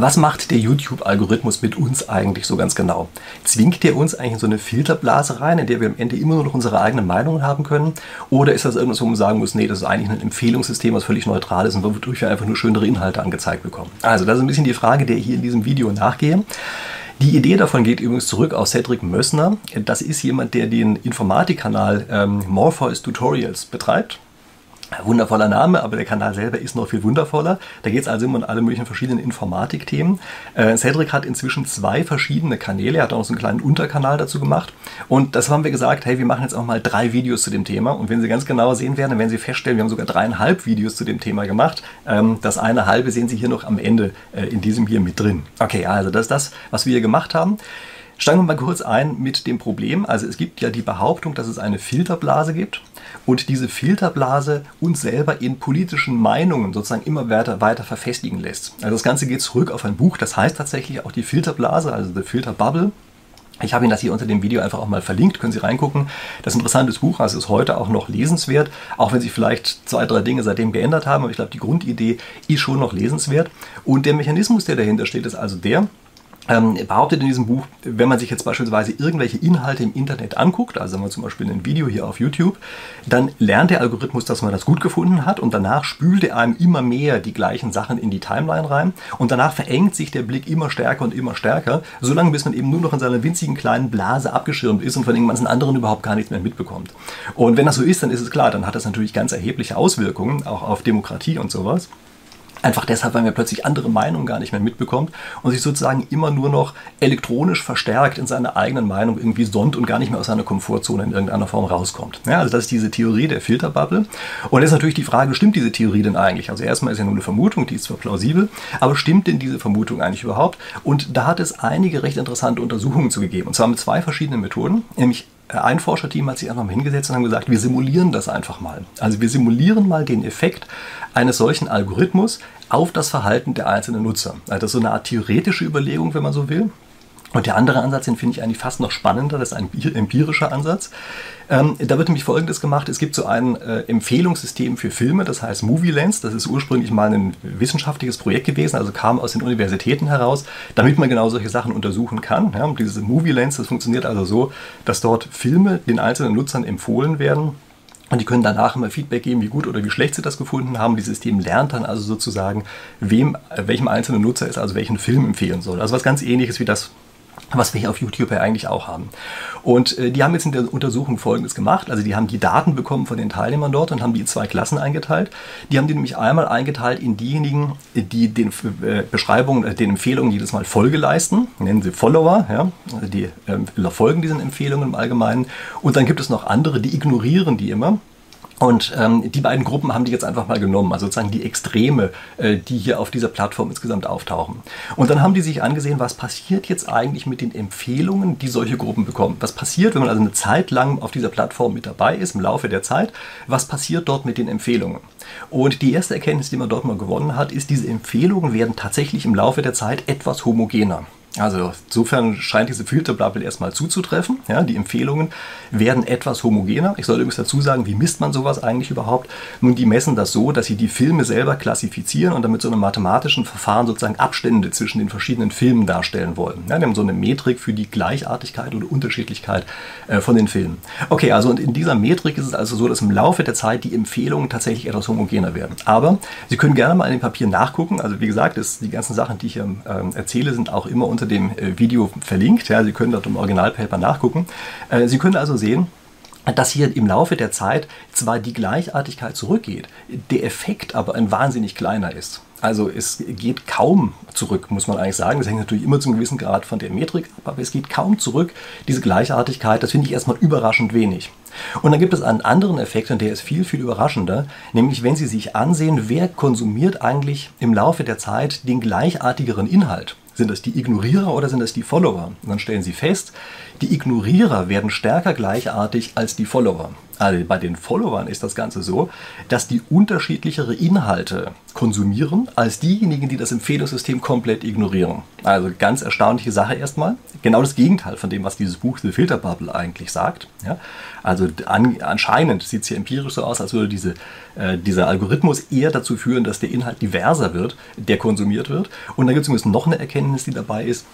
Was macht der YouTube-Algorithmus mit uns eigentlich so ganz genau? Zwingt der uns eigentlich in so eine Filterblase rein, in der wir am Ende immer nur noch unsere eigenen Meinungen haben können? Oder ist das irgendwas, wo man sagen muss, nee, das ist eigentlich ein Empfehlungssystem, was völlig neutral ist und wodurch wir einfach nur schönere Inhalte angezeigt bekommen? Also, das ist ein bisschen die Frage, der ich hier in diesem Video nachgehe. Die Idee davon geht übrigens zurück auf Cedric Mössner. Das ist jemand, der den Informatikkanal ähm, Morpheus Tutorials betreibt. Wundervoller Name, aber der Kanal selber ist noch viel wundervoller. Da geht es also immer um alle möglichen verschiedenen Informatikthemen. Äh, Cedric hat inzwischen zwei verschiedene Kanäle, er hat auch noch so einen kleinen Unterkanal dazu gemacht. Und das haben wir gesagt, hey, wir machen jetzt auch mal drei Videos zu dem Thema. Und wenn Sie ganz genau sehen werden, dann werden Sie feststellen, wir haben sogar dreieinhalb Videos zu dem Thema gemacht. Ähm, das eine halbe sehen Sie hier noch am Ende äh, in diesem hier mit drin. Okay, also das ist das, was wir hier gemacht haben. Steigen wir mal kurz ein mit dem Problem. Also es gibt ja die Behauptung, dass es eine Filterblase gibt und diese Filterblase uns selber in politischen Meinungen sozusagen immer weiter, weiter verfestigen lässt. Also das Ganze geht zurück auf ein Buch, das heißt tatsächlich auch die Filterblase, also The Filter Bubble. Ich habe Ihnen das hier unter dem Video einfach auch mal verlinkt, können Sie reingucken. Das interessantes Buch, also ist heute auch noch lesenswert, auch wenn sich vielleicht zwei, drei Dinge seitdem geändert haben, aber ich glaube, die Grundidee ist schon noch lesenswert. Und der Mechanismus, der dahinter steht, ist also der, ähm, behauptet in diesem Buch, wenn man sich jetzt beispielsweise irgendwelche Inhalte im Internet anguckt, also sagen wir zum Beispiel ein Video hier auf YouTube, dann lernt der Algorithmus, dass man das gut gefunden hat und danach spült er einem immer mehr die gleichen Sachen in die Timeline rein und danach verengt sich der Blick immer stärker und immer stärker, solange bis man eben nur noch in seiner winzigen kleinen Blase abgeschirmt ist und von den ganzen anderen überhaupt gar nichts mehr mitbekommt. Und wenn das so ist, dann ist es klar, dann hat das natürlich ganz erhebliche Auswirkungen, auch auf Demokratie und sowas. Einfach deshalb, weil man plötzlich andere Meinungen gar nicht mehr mitbekommt und sich sozusagen immer nur noch elektronisch verstärkt in seiner eigenen Meinung irgendwie sonnt und gar nicht mehr aus seiner Komfortzone in irgendeiner Form rauskommt. Ja, also das ist diese Theorie der Filterbubble. Und jetzt ist natürlich die Frage, stimmt diese Theorie denn eigentlich? Also erstmal ist ja nur eine Vermutung, die ist zwar plausibel, aber stimmt denn diese Vermutung eigentlich überhaupt? Und da hat es einige recht interessante Untersuchungen zu gegeben. Und zwar mit zwei verschiedenen Methoden, nämlich ein Forscherteam hat sich einfach mal hingesetzt und haben gesagt, wir simulieren das einfach mal. Also wir simulieren mal den Effekt eines solchen Algorithmus auf das Verhalten der einzelnen Nutzer. Also das ist so eine Art theoretische Überlegung, wenn man so will. Und der andere Ansatz, den finde ich eigentlich fast noch spannender, das ist ein empirischer Ansatz. Ähm, da wird nämlich Folgendes gemacht, es gibt so ein äh, Empfehlungssystem für Filme, das heißt Movie Lens, das ist ursprünglich mal ein wissenschaftliches Projekt gewesen, also kam aus den Universitäten heraus, damit man genau solche Sachen untersuchen kann. Ja, und dieses Movie Lens, das funktioniert also so, dass dort Filme den einzelnen Nutzern empfohlen werden und die können danach immer Feedback geben, wie gut oder wie schlecht sie das gefunden haben. Dieses System lernt dann also sozusagen, wem, welchem einzelnen Nutzer es also welchen Film empfehlen soll. Also was ganz ähnliches wie das, was wir hier auf YouTube ja eigentlich auch haben. Und äh, die haben jetzt in der Untersuchung Folgendes gemacht. Also die haben die Daten bekommen von den Teilnehmern dort und haben die in zwei Klassen eingeteilt. Die haben die nämlich einmal eingeteilt in diejenigen, die den äh, Beschreibungen, äh, den Empfehlungen jedes Mal Folge leisten. Nennen sie Follower, ja? also die äh, folgen diesen Empfehlungen im Allgemeinen. Und dann gibt es noch andere, die ignorieren die immer. Und ähm, die beiden Gruppen haben die jetzt einfach mal genommen, also sozusagen die Extreme, äh, die hier auf dieser Plattform insgesamt auftauchen. Und dann haben die sich angesehen, was passiert jetzt eigentlich mit den Empfehlungen, die solche Gruppen bekommen. Was passiert, wenn man also eine Zeit lang auf dieser Plattform mit dabei ist, im Laufe der Zeit, was passiert dort mit den Empfehlungen? Und die erste Erkenntnis, die man dort mal gewonnen hat, ist, diese Empfehlungen werden tatsächlich im Laufe der Zeit etwas homogener. Also insofern scheint diese Filterbubble erstmal zuzutreffen. Ja, die Empfehlungen werden etwas homogener. Ich soll übrigens dazu sagen, wie misst man sowas eigentlich überhaupt? Nun, die messen das so, dass sie die Filme selber klassifizieren und damit so einem mathematischen Verfahren sozusagen Abstände zwischen den verschiedenen Filmen darstellen wollen. Ja, die haben so eine Metrik für die Gleichartigkeit oder Unterschiedlichkeit äh, von den Filmen. Okay, also und in dieser Metrik ist es also so, dass im Laufe der Zeit die Empfehlungen tatsächlich etwas homogener werden. Aber Sie können gerne mal in dem Papier nachgucken. Also wie gesagt, ist, die ganzen Sachen, die ich hier äh, erzähle, sind auch immer unter unter dem äh, Video verlinkt. Ja, Sie können dort im Originalpaper nachgucken. Äh, Sie können also sehen, dass hier im Laufe der Zeit zwar die Gleichartigkeit zurückgeht, der Effekt aber ein wahnsinnig kleiner ist. Also es geht kaum zurück, muss man eigentlich sagen. Das hängt natürlich immer zu einem gewissen Grad von der Metrik ab, aber es geht kaum zurück. Diese Gleichartigkeit, das finde ich erstmal überraschend wenig. Und dann gibt es einen anderen Effekt, und der ist viel, viel überraschender, nämlich wenn Sie sich ansehen, wer konsumiert eigentlich im Laufe der Zeit den gleichartigeren Inhalt. Sind das die Ignorierer oder sind das die Follower? Und dann stellen Sie fest, die Ignorierer werden stärker gleichartig als die Follower. Also bei den Followern ist das Ganze so, dass die unterschiedlichere Inhalte konsumieren als diejenigen, die das Empfehlungssystem komplett ignorieren. Also ganz erstaunliche Sache erstmal. Genau das Gegenteil von dem, was dieses Buch The Filter Bubble eigentlich sagt. Ja? Also an, anscheinend sieht es hier empirisch so aus, als würde diese, äh, dieser Algorithmus eher dazu führen, dass der Inhalt diverser wird, der konsumiert wird. Und dann gibt es übrigens noch eine Erkenntnis, die dabei ist,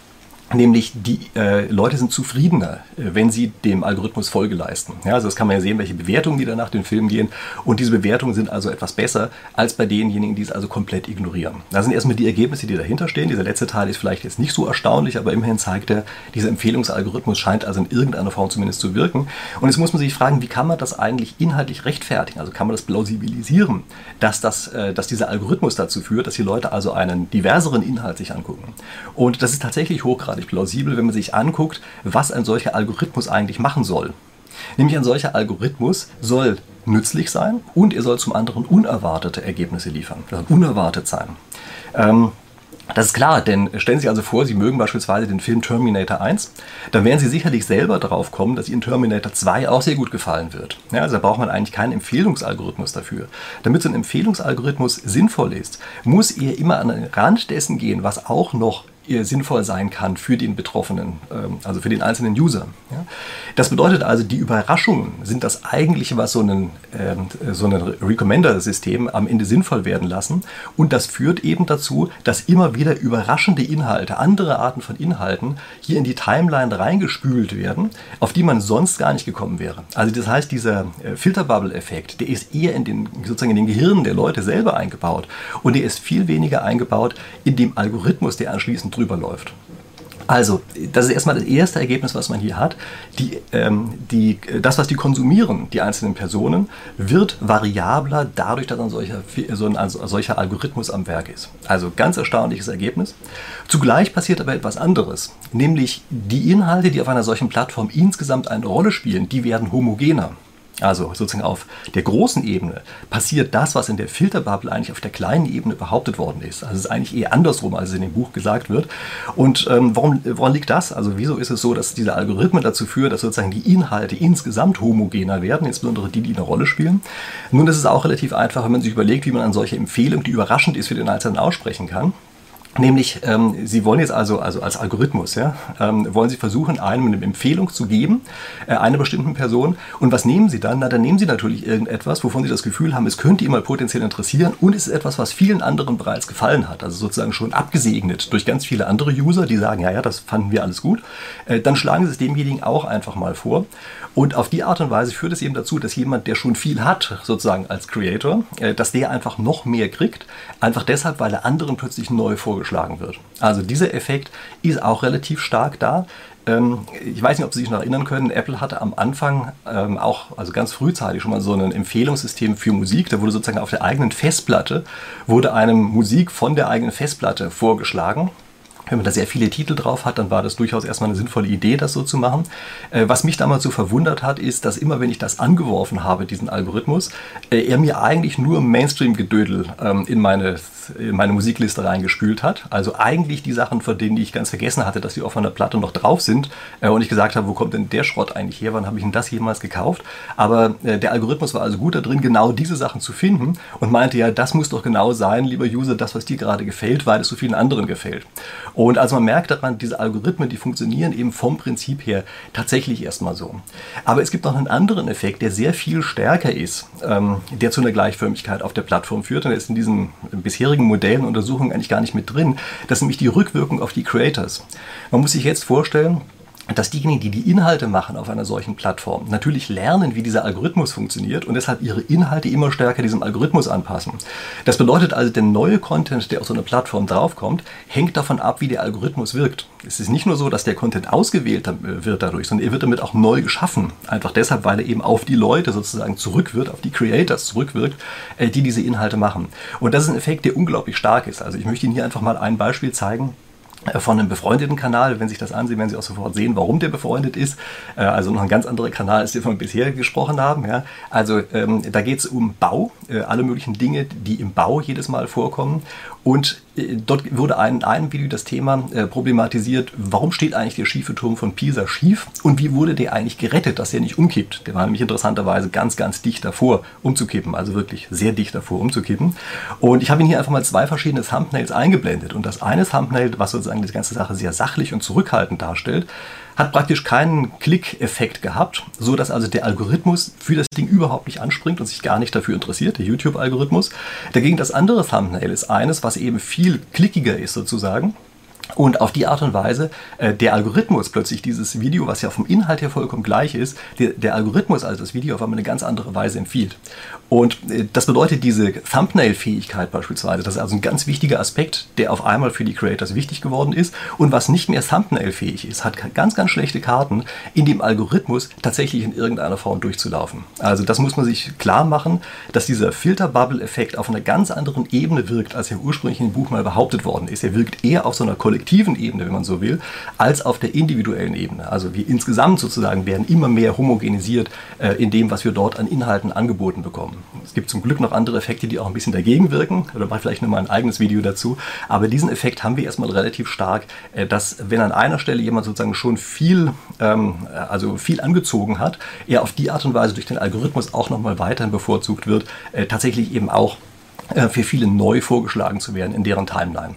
Nämlich die äh, Leute sind zufriedener, äh, wenn sie dem Algorithmus Folge leisten. Ja, also das kann man ja sehen, welche Bewertungen die dann nach den Filmen gehen. Und diese Bewertungen sind also etwas besser als bei denjenigen, die es also komplett ignorieren. Das sind erstmal die Ergebnisse, die dahinter stehen. Dieser letzte Teil ist vielleicht jetzt nicht so erstaunlich, aber immerhin zeigt er, dieser Empfehlungsalgorithmus scheint also in irgendeiner Form zumindest zu wirken. Und jetzt muss man sich fragen, wie kann man das eigentlich inhaltlich rechtfertigen? Also kann man das plausibilisieren, dass, das, äh, dass dieser Algorithmus dazu führt, dass die Leute also einen diverseren Inhalt sich angucken. Und das ist tatsächlich hochgradig hochgradig plausibel, wenn man sich anguckt, was ein solcher Algorithmus eigentlich machen soll. Nämlich ein solcher Algorithmus soll nützlich sein und er soll zum anderen unerwartete Ergebnisse liefern. Also unerwartet sein. Ähm, das ist klar, denn stellen Sie sich also vor, Sie mögen beispielsweise den Film Terminator 1, dann werden Sie sicherlich selber darauf kommen, dass Ihnen Terminator 2 auch sehr gut gefallen wird. Ja, also da braucht man eigentlich keinen Empfehlungsalgorithmus dafür. Damit so ein Empfehlungsalgorithmus sinnvoll ist, muss er immer an den Rand dessen gehen, was auch noch sinnvoll sein kann für den Betroffenen, ähm, also für den einzelnen User. Das bedeutet also, die Überraschungen sind das eigentliche, was so ein, ähm, so ein Recommender-System am Ende sinnvoll werden lassen. Und das führt eben dazu, dass immer wieder überraschende Inhalte, andere Arten von Inhalten hier in die Timeline reingespült werden, auf die man sonst gar nicht gekommen wäre. Also das heißt, dieser äh, Filterbubble-Effekt, der ist eher in den, sozusagen in den Gehirnen der Leute selber eingebaut und der ist viel weniger eingebaut in dem Algorithmus, der anschließend drüber läuft. Also, das ist erstmal das erste Ergebnis, was man hier hat. Die, ähm, die, das, was die konsumieren, die einzelnen Personen, wird variabler dadurch, dass ein solcher, so ein, also ein solcher Algorithmus am Werk ist. Also ganz erstaunliches Ergebnis. Zugleich passiert aber etwas anderes, nämlich die Inhalte, die auf einer solchen Plattform insgesamt eine Rolle spielen, die werden homogener. Also sozusagen auf der großen Ebene passiert das, was in der Filterbubble eigentlich auf der kleinen Ebene behauptet worden ist. Also es ist eigentlich eher andersrum, als es in dem Buch gesagt wird. Und ähm, warum, woran liegt das? Also wieso ist es so, dass diese Algorithmen dazu führen, dass sozusagen die Inhalte insgesamt homogener werden, insbesondere die, die eine Rolle spielen? Nun, das ist auch relativ einfach, wenn man sich überlegt, wie man eine solche Empfehlung, die überraschend ist, für den Einzelnen aussprechen kann. Nämlich, ähm, Sie wollen jetzt also, also als Algorithmus, ja, ähm, wollen Sie versuchen, einem eine Empfehlung zu geben, äh, einer bestimmten Person. Und was nehmen Sie dann? Na, dann nehmen Sie natürlich irgendetwas, wovon Sie das Gefühl haben, es könnte Ihnen mal potenziell interessieren und es ist etwas, was vielen anderen bereits gefallen hat. Also sozusagen schon abgesegnet durch ganz viele andere User, die sagen, ja, ja, das fanden wir alles gut. Äh, dann schlagen Sie es demjenigen auch einfach mal vor. Und auf die Art und Weise führt es eben dazu, dass jemand, der schon viel hat, sozusagen als Creator, äh, dass der einfach noch mehr kriegt. Einfach deshalb, weil er anderen plötzlich neu vorgeschlagen vorgeschlagen wird. Also dieser Effekt ist auch relativ stark da. Ähm, ich weiß nicht, ob Sie sich noch erinnern können, Apple hatte am Anfang ähm, auch, also ganz frühzeitig schon mal so ein Empfehlungssystem für Musik. Da wurde sozusagen auf der eigenen Festplatte, wurde einem Musik von der eigenen Festplatte vorgeschlagen wenn man da sehr viele Titel drauf hat, dann war das durchaus erstmal eine sinnvolle Idee, das so zu machen. Äh, was mich damals so verwundert hat, ist, dass immer, wenn ich das angeworfen habe, diesen Algorithmus, äh, er mir eigentlich nur Mainstream-Gedödel ähm, in, meine, in meine Musikliste reingespült hat. Also eigentlich die Sachen, von denen ich ganz vergessen hatte, dass die auf meiner Platte noch drauf sind. Äh, und ich gesagt habe, wo kommt denn der Schrott eigentlich her? Wann habe ich denn das jemals gekauft? Aber der Algorithmus war also gut darin, genau diese Sachen zu finden und meinte ja, das muss doch genau sein, lieber User, das, was dir gerade gefällt, weil es so vielen anderen gefällt. Und also man merkt daran, diese Algorithmen, die funktionieren eben vom Prinzip her tatsächlich erstmal so. Aber es gibt noch einen anderen Effekt, der sehr viel stärker ist, ähm, der zu einer Gleichförmigkeit auf der Plattform führt. Und der ist in diesen bisherigen Modellen und Untersuchungen eigentlich gar nicht mit drin. Das ist nämlich die Rückwirkung auf die Creators. Man muss sich jetzt vorstellen, dass diejenigen, die die Inhalte machen auf einer solchen Plattform, natürlich lernen, wie dieser Algorithmus funktioniert und deshalb ihre Inhalte immer stärker diesem Algorithmus anpassen. Das bedeutet also, der neue Content, der auf so eine Plattform draufkommt, hängt davon ab, wie der Algorithmus wirkt. Es ist nicht nur so, dass der Content ausgewählt wird dadurch, sondern er wird damit auch neu geschaffen. Einfach deshalb, weil er eben auf die Leute sozusagen zurückwirkt, auf die Creators zurückwirkt, äh, die diese Inhalte machen. Und das ist ein Effekt, der unglaublich stark ist. Also ich möchte Ihnen hier einfach mal ein Beispiel zeigen äh, von einem befreundeten Kanal. Wenn Sie sich das ansehen, werden Sie auch sofort sehen, warum der befreundet ist. Äh, also noch ein ganz anderer Kanal, als wir bisher gesprochen haben. Ja. Also ähm, da geht es um Bau, äh, alle möglichen Dinge, die im Bau jedes Mal vorkommen. Und äh, dort wurde in einem Video das Thema äh, problematisiert, warum steht eigentlich der schiefe Turm von Pisa schief und wie wurde der eigentlich gerettet, dass er nicht umkippt. Der war nämlich interessanterweise ganz, ganz dicht davor umzukippen, also wirklich sehr dicht davor umzukippen. Und ich habe Ihnen hier einfach mal zwei verschiedene Thumbnails eingeblendet. Und das eine Thumbnail, was sozusagen die ganze Sache sehr sachlich und zurückhaltend darstellt, hat praktisch keinen Klick-Effekt gehabt, so dass also der Algorithmus für das Ding überhaupt nicht anspringt und sich gar nicht dafür interessiert, der YouTube-Algorithmus. Dagegen das andere Thumbnail ist eines, was eben viel klickiger ist sozusagen und auf die Art und Weise äh, der Algorithmus plötzlich dieses Video, was ja vom Inhalt her vollkommen gleich ist, der, der Algorithmus also das Video auf einmal eine ganz andere Weise empfiehlt. Und äh, das bedeutet diese Thumbnail-Fähigkeit beispielsweise, das ist also ein ganz wichtiger Aspekt, der auf einmal für die Creators wichtig geworden ist. Und was nicht mehr Thumbnail-fähig ist, hat ganz, ganz schlechte Karten, in dem Algorithmus tatsächlich in irgendeiner Form durchzulaufen. Also das muss man sich klar machen, dass dieser Filter-Bubble-Effekt auf einer ganz anderen Ebene wirkt, als er ursprünglich dem Buch mal behauptet worden ist. Er wirkt eher auf so einer kollektiven Ebene, wenn man so will, als auf der individuellen Ebene. Also wir insgesamt sozusagen werden immer mehr homogenisiert äh, in dem, was wir dort an Inhalten angeboten bekommen. Es gibt zum Glück noch andere Effekte, die auch ein bisschen dagegen wirken. Da ich vielleicht nochmal ein eigenes Video dazu. Aber diesen Effekt haben wir erstmal relativ stark, äh, dass wenn an einer Stelle jemand sozusagen schon viel, ähm, also viel angezogen hat, er auf die Art und Weise durch den Algorithmus auch nochmal weiterhin bevorzugt wird, äh, tatsächlich eben auch äh, für viele neu vorgeschlagen zu werden in deren Timeline.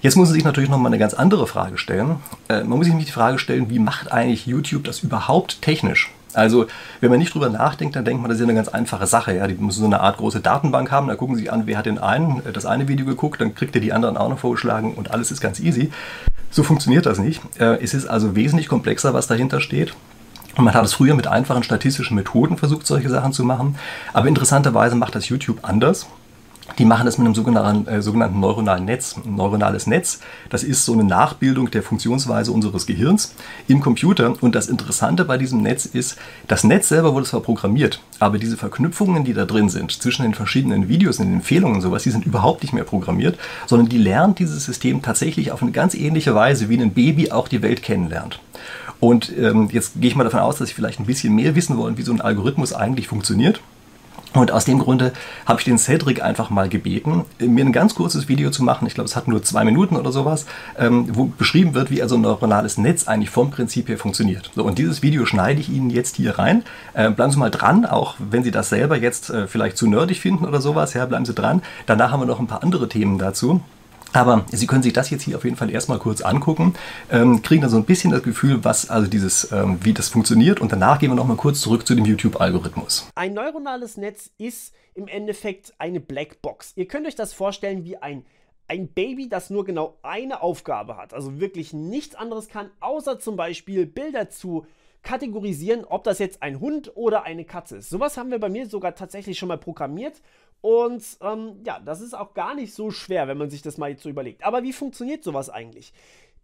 Jetzt muss man sich natürlich noch mal eine ganz andere Frage stellen. Äh, man muss sich nämlich die Frage stellen, wie macht eigentlich YouTube das überhaupt technisch? Also, wenn man nicht drüber nachdenkt, dann denkt man, das ist ja eine ganz einfache Sache. Ja? Die müssen so eine Art große Datenbank haben, da gucken sie an, wer hat den einen, äh, das eine Video geguckt, dann kriegt er die anderen auch noch vorgeschlagen und alles ist ganz easy. So funktioniert das nicht. Äh, es ist also wesentlich komplexer, was dahinter steht. Und man hat es früher mit einfachen statistischen Methoden versucht, solche Sachen zu machen. Aber interessanterweise macht das YouTube anders. Die machen das mit einem sogenannten, äh, sogenannten neuronalen Netz. Ein neuronales Netz, das ist so eine Nachbildung der Funktionsweise unseres Gehirns im Computer. Und das Interessante bei diesem Netz ist, das Netz selber wurde zwar programmiert, aber diese Verknüpfungen, die da drin sind, zwischen den verschiedenen Videos und den Empfehlungen und sowas, die sind überhaupt nicht mehr programmiert, sondern die lernt dieses System tatsächlich auf eine ganz ähnliche Weise, wie ein Baby auch die Welt kennenlernt. Und ähm, jetzt gehe ich mal davon aus, dass Sie vielleicht ein bisschen mehr wissen wollen, wie so ein Algorithmus eigentlich funktioniert. Und aus dem Grunde habe ich den Cedric einfach mal gebeten, mir ein ganz kurzes Video zu machen. Ich glaube, es hat nur zwei Minuten oder sowas, ähm, wo beschrieben wird, wie also ein neuronales Netz eigentlich vom Prinzip her funktioniert. So, und dieses Video schneide ich Ihnen jetzt hier rein. Äh, bleiben Sie mal dran, auch wenn Sie das selber jetzt äh, vielleicht zu nerdig finden oder sowas. Ja, bleiben Sie dran. Danach haben wir noch ein paar andere Themen dazu. Aber Sie können sich das jetzt hier auf jeden Fall erstmal kurz angucken, ähm, kriegen dann so ein bisschen das Gefühl, was also dieses, ähm, wie das funktioniert und danach gehen wir nochmal kurz zurück zu dem YouTube-Algorithmus. Ein neuronales Netz ist im Endeffekt eine Blackbox. Ihr könnt euch das vorstellen wie ein ein Baby, das nur genau eine Aufgabe hat, also wirklich nichts anderes kann, außer zum Beispiel Bilder zu kategorisieren, ob das jetzt ein Hund oder eine Katze ist. Sowas haben wir bei mir sogar tatsächlich schon mal programmiert und ähm, ja, das ist auch gar nicht so schwer, wenn man sich das mal jetzt so überlegt. Aber wie funktioniert sowas eigentlich?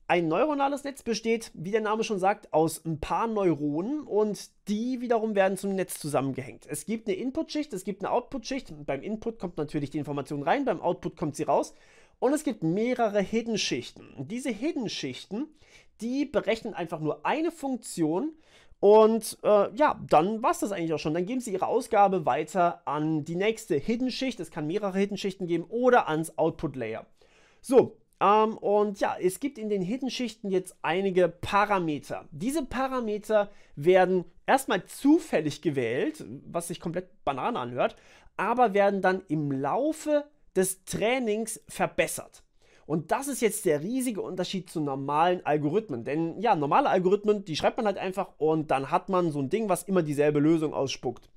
Ein neuronales Netz besteht, wie der Name schon sagt, aus ein paar Neuronen und die wiederum werden zum Netz zusammengehängt. Es gibt eine Input-Schicht, es gibt eine Output-Schicht. Beim Input kommt natürlich die Information rein, beim Output kommt sie raus. Und es gibt mehrere Hidden-Schichten. Diese Hidden-Schichten, die berechnen einfach nur eine Funktion und äh, ja, dann war es das eigentlich auch schon. Dann geben Sie Ihre Ausgabe weiter an die nächste Hidden-Schicht. Es kann mehrere Hidden-Schichten geben oder ans Output-Layer. So, ähm, und ja, es gibt in den Hidden-Schichten jetzt einige Parameter. Diese Parameter werden erstmal zufällig gewählt, was sich komplett Banane anhört, aber werden dann im Laufe des Trainings verbessert. Und das ist jetzt der riesige Unterschied zu normalen Algorithmen. Denn ja, normale Algorithmen, die schreibt man halt einfach und dann hat man so ein Ding, was immer dieselbe Lösung ausspuckt.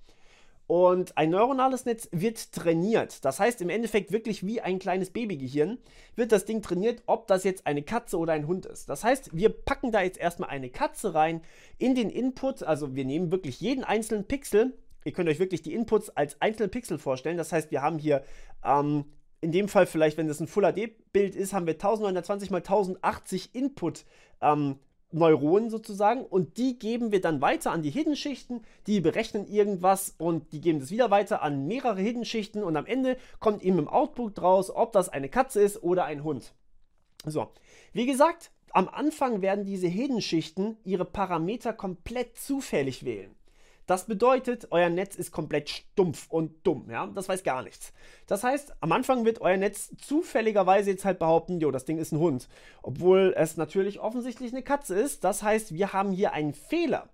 Und ein neuronales Netz wird trainiert. Das heißt im Endeffekt wirklich wie ein kleines Babygehirn wird das Ding trainiert, ob das jetzt eine Katze oder ein Hund ist. Das heißt, wir packen da jetzt erstmal eine Katze rein in den Input. Also wir nehmen wirklich jeden einzelnen Pixel. Ihr könnt euch wirklich die Inputs als einzelne Pixel vorstellen. Das heißt, wir haben hier ähm, in dem Fall vielleicht, wenn das ein Full HD-Bild ist, haben wir 1920 mal 1080 Input ähm, Neuronen sozusagen und die geben wir dann weiter an die Hidden-Schichten, die berechnen irgendwas und die geben das wieder weiter an mehrere Hidden-Schichten und am Ende kommt eben im Output raus, ob das eine Katze ist oder ein Hund. So, wie gesagt, am Anfang werden diese Hidden-Schichten ihre Parameter komplett zufällig wählen. Das bedeutet, euer Netz ist komplett stumpf und dumm, ja? Das weiß gar nichts. Das heißt, am Anfang wird euer Netz zufälligerweise jetzt halt behaupten, jo, das Ding ist ein Hund. Obwohl es natürlich offensichtlich eine Katze ist. Das heißt, wir haben hier einen Fehler.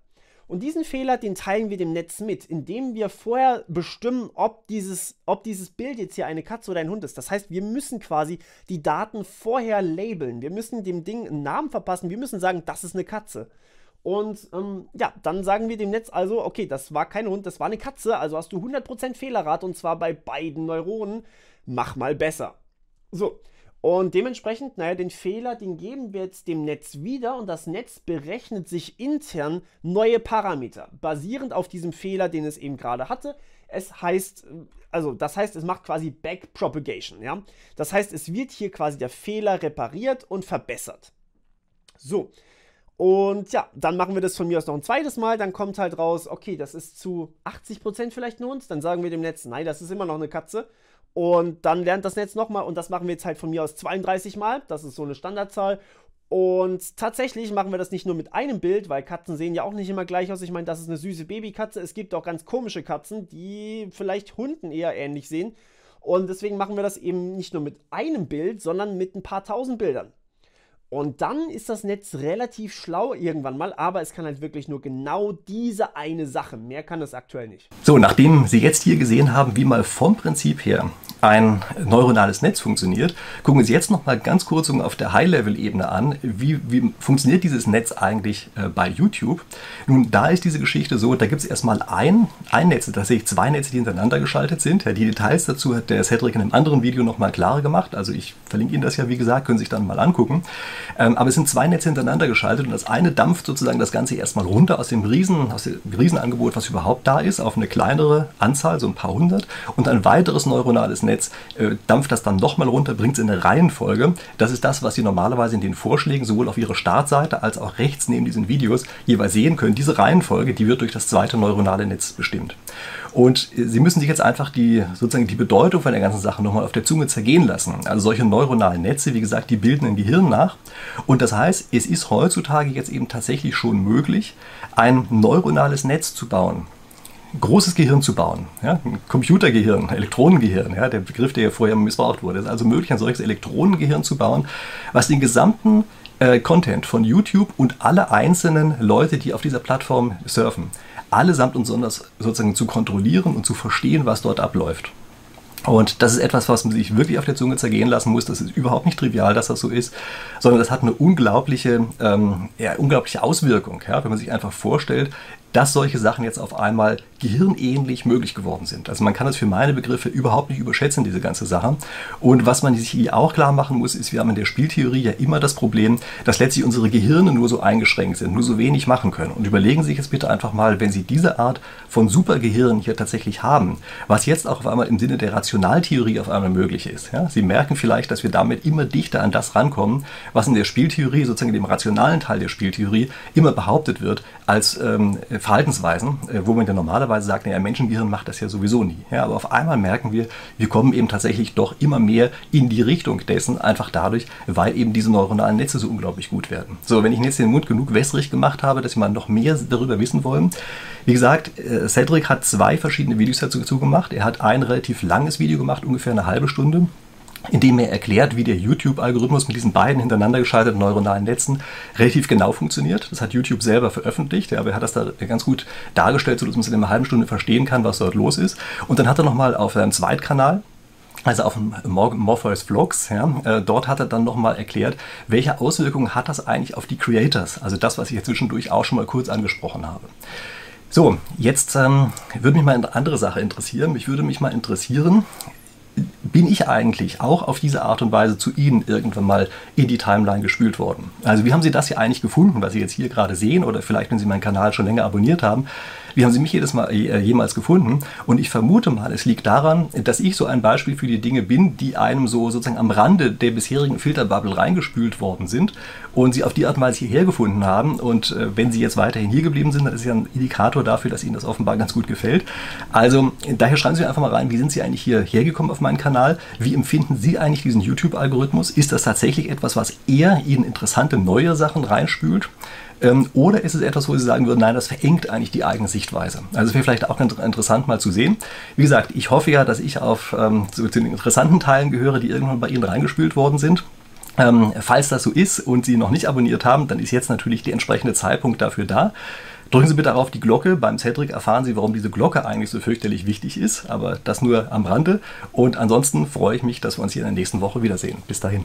Und diesen Fehler, den teilen wir dem Netz mit, indem wir vorher bestimmen, ob dieses, ob dieses Bild jetzt hier eine Katze oder ein Hund ist. Das heißt, wir müssen quasi die Daten vorher labeln. Wir müssen dem Ding einen Namen verpassen. Wir müssen sagen, das ist eine Katze. Und ähm, ja, dann sagen wir dem Netz also, okay, das war kein Hund, das war eine Katze, also hast du 100% Fehlerrate und zwar bei beiden Neuronen. Mach mal besser. So, und dementsprechend, naja, den Fehler, den geben wir jetzt dem Netz wieder und das Netz berechnet sich intern neue Parameter, basierend auf diesem Fehler, den es eben gerade hatte. Es heißt, also das heißt, es macht quasi Backpropagation, ja. Das heißt, es wird hier quasi der Fehler repariert und verbessert. So. Und ja, dann machen wir das von mir aus noch ein zweites Mal. Dann kommt halt raus, okay, das ist zu 80% vielleicht nur uns. Dann sagen wir dem Netz, nein, das ist immer noch eine Katze. Und dann lernt das Netz nochmal und das machen wir jetzt halt von mir aus 32 Mal. Das ist so eine Standardzahl. Und tatsächlich machen wir das nicht nur mit einem Bild, weil Katzen sehen ja auch nicht immer gleich aus. Ich meine, das ist eine süße Babykatze. Es gibt auch ganz komische Katzen, die vielleicht Hunden eher ähnlich sehen. Und deswegen machen wir das eben nicht nur mit einem Bild, sondern mit ein paar tausend Bildern. Und dann ist das Netz relativ schlau irgendwann mal, aber es kann halt wirklich nur genau diese eine Sache. Mehr kann es aktuell nicht. So, nachdem Sie jetzt hier gesehen haben, wie mal vom Prinzip her ein neuronales Netz funktioniert, gucken Sie jetzt noch mal ganz kurz auf der High-Level-Ebene an, wie, wie, funktioniert dieses Netz eigentlich äh, bei YouTube. Nun, da ist diese Geschichte so, da gibt es erstmal ein, ein Netz, tatsächlich zwei Netze, die hintereinander geschaltet sind. Die Details dazu hat der Cedric in einem anderen Video noch mal klarer gemacht. Also ich verlinke Ihnen das ja, wie gesagt, können Sie sich dann mal angucken. Ähm, aber es sind zwei Netze hintereinander geschaltet und das eine dampft sozusagen das Ganze erstmal runter aus dem Riesen, aus dem Riesenangebot, was überhaupt da ist, auf eine kleinere Anzahl, so ein paar hundert. Und ein weiteres neuronales Netz äh, dampft das dann nochmal runter, bringt es in eine Reihenfolge. Das ist das, was Sie normalerweise in den Vorschlägen sowohl auf Ihrer Startseite als auch rechts neben diesen Videos jeweils sehen können. Diese Reihenfolge, die wird durch das zweite neuronale Netz bestimmt. Und Sie müssen sich jetzt einfach die, sozusagen die Bedeutung von der ganzen Sache nochmal auf der Zunge zergehen lassen. Also solche neuronalen Netze, wie gesagt, die bilden ein Gehirn nach. Und das heißt, es ist heutzutage jetzt eben tatsächlich schon möglich, ein neuronales Netz zu bauen großes Gehirn zu bauen. Ja? Ein Computergehirn, Elektronengehirn, ja? der Begriff, der ja vorher missbraucht wurde. Es ist also möglich, ein solches Elektronengehirn zu bauen, was den gesamten äh, Content von YouTube und alle einzelnen Leute, die auf dieser Plattform surfen, allesamt und sonders sozusagen zu kontrollieren und zu verstehen, was dort abläuft. Und das ist etwas, was man sich wirklich auf der Zunge zergehen lassen muss. Das ist überhaupt nicht trivial, dass das so ist, sondern das hat eine unglaubliche, ähm, ja, unglaubliche Auswirkung. Ja? Wenn man sich einfach vorstellt, dass solche Sachen jetzt auf einmal gehirnähnlich möglich geworden sind. Also man kann das für meine Begriffe überhaupt nicht überschätzen, diese ganze Sache. Und was man sich hier auch klar machen muss, ist, wir haben in der Spieltheorie ja immer das Problem, dass letztlich unsere Gehirne nur so eingeschränkt sind, nur so wenig machen können. Und überlegen Sie sich jetzt bitte einfach mal, wenn Sie diese Art von Supergehirn hier tatsächlich haben, was jetzt auch auf einmal im Sinne der Rationaltheorie auf einmal möglich ist. Ja? Sie merken vielleicht, dass wir damit immer dichter an das rankommen, was in der Spieltheorie, sozusagen dem rationalen Teil der Spieltheorie, immer behauptet wird als ähm, Verhaltensweisen, äh, wo man ja normalerweise sagt, naja, Menschengehirn macht das ja sowieso nie. Ja, aber auf einmal merken wir, wir kommen eben tatsächlich doch immer mehr in die Richtung dessen, einfach dadurch, weil eben diese neuronalen Netze so unglaublich gut werden. So, wenn ich jetzt den Mund genug wässrig gemacht habe, dass Sie mal noch mehr darüber wissen wollen. Wie gesagt, äh, Cedric hat zwei verschiedene Videos dazu gemacht. Er hat ein relativ langes Video gemacht, ungefähr eine halbe Stunde in dem er erklärt, wie der YouTube-Algorithmus mit diesen beiden hintereinander geschalteten neuronalen Netzen relativ genau funktioniert. Das hat YouTube selber veröffentlicht, aber er hat das da ganz gut dargestellt, sodass man es in einer halben Stunde verstehen kann, was dort los ist. Und dann hat er nochmal auf seinem Zweitkanal also auf dem Morpheus Vlogs, ja, äh, dort hat er dann nochmal erklärt, welche Auswirkungen hat das eigentlich auf die Creators, also das, was ich jetzt zwischendurch auch schon mal kurz angesprochen habe. So, jetzt ähm, würde mich mal eine andere Sache interessieren. Mich würde mich mal interessieren, bin ich eigentlich auch auf diese Art und Weise zu Ihnen irgendwann mal in die Timeline gespült worden? Also wie haben Sie das hier eigentlich gefunden, was Sie jetzt hier gerade sehen oder vielleicht, wenn Sie meinen Kanal schon länger abonniert haben? Wie haben Sie mich jedes Mal äh, jemals gefunden? Und ich vermute mal, es liegt daran, dass ich so ein Beispiel für die Dinge bin, die einem so sozusagen am Rande der bisherigen Filterbubble reingespült worden sind und Sie auf die Art Weise hierher gefunden haben. Und äh, wenn Sie jetzt weiterhin hier geblieben sind, dann ist ja ein Indikator dafür, dass Ihnen das offenbar ganz gut gefällt. Also daher schreiben Sie einfach mal rein, wie sind Sie eigentlich hierher gekommen auf meinen Kanal? Wie empfinden Sie eigentlich diesen YouTube-Algorithmus? Ist das tatsächlich etwas, was eher Ihnen interessante neue Sachen reinspült? Ähm, oder ist es etwas, wo Sie sagen würden, nein, das verengt eigentlich die eigene Sichtweise? Also es wäre vielleicht auch interessant mal zu sehen. Wie gesagt, ich hoffe ja, dass ich auf ähm, zu, zu den interessanten Teilen gehöre, die irgendwann bei Ihnen reingespült worden sind. Ähm, falls das so ist und Sie noch nicht abonniert haben, dann ist jetzt natürlich der entsprechende Zeitpunkt dafür da. Drücken Sie bitte auf die Glocke. Beim Cedric erfahren Sie, warum diese Glocke eigentlich so fürchterlich wichtig ist, aber das nur am Rande. Und ansonsten freue ich mich, dass wir uns hier in der nächsten Woche wiedersehen. Bis dahin.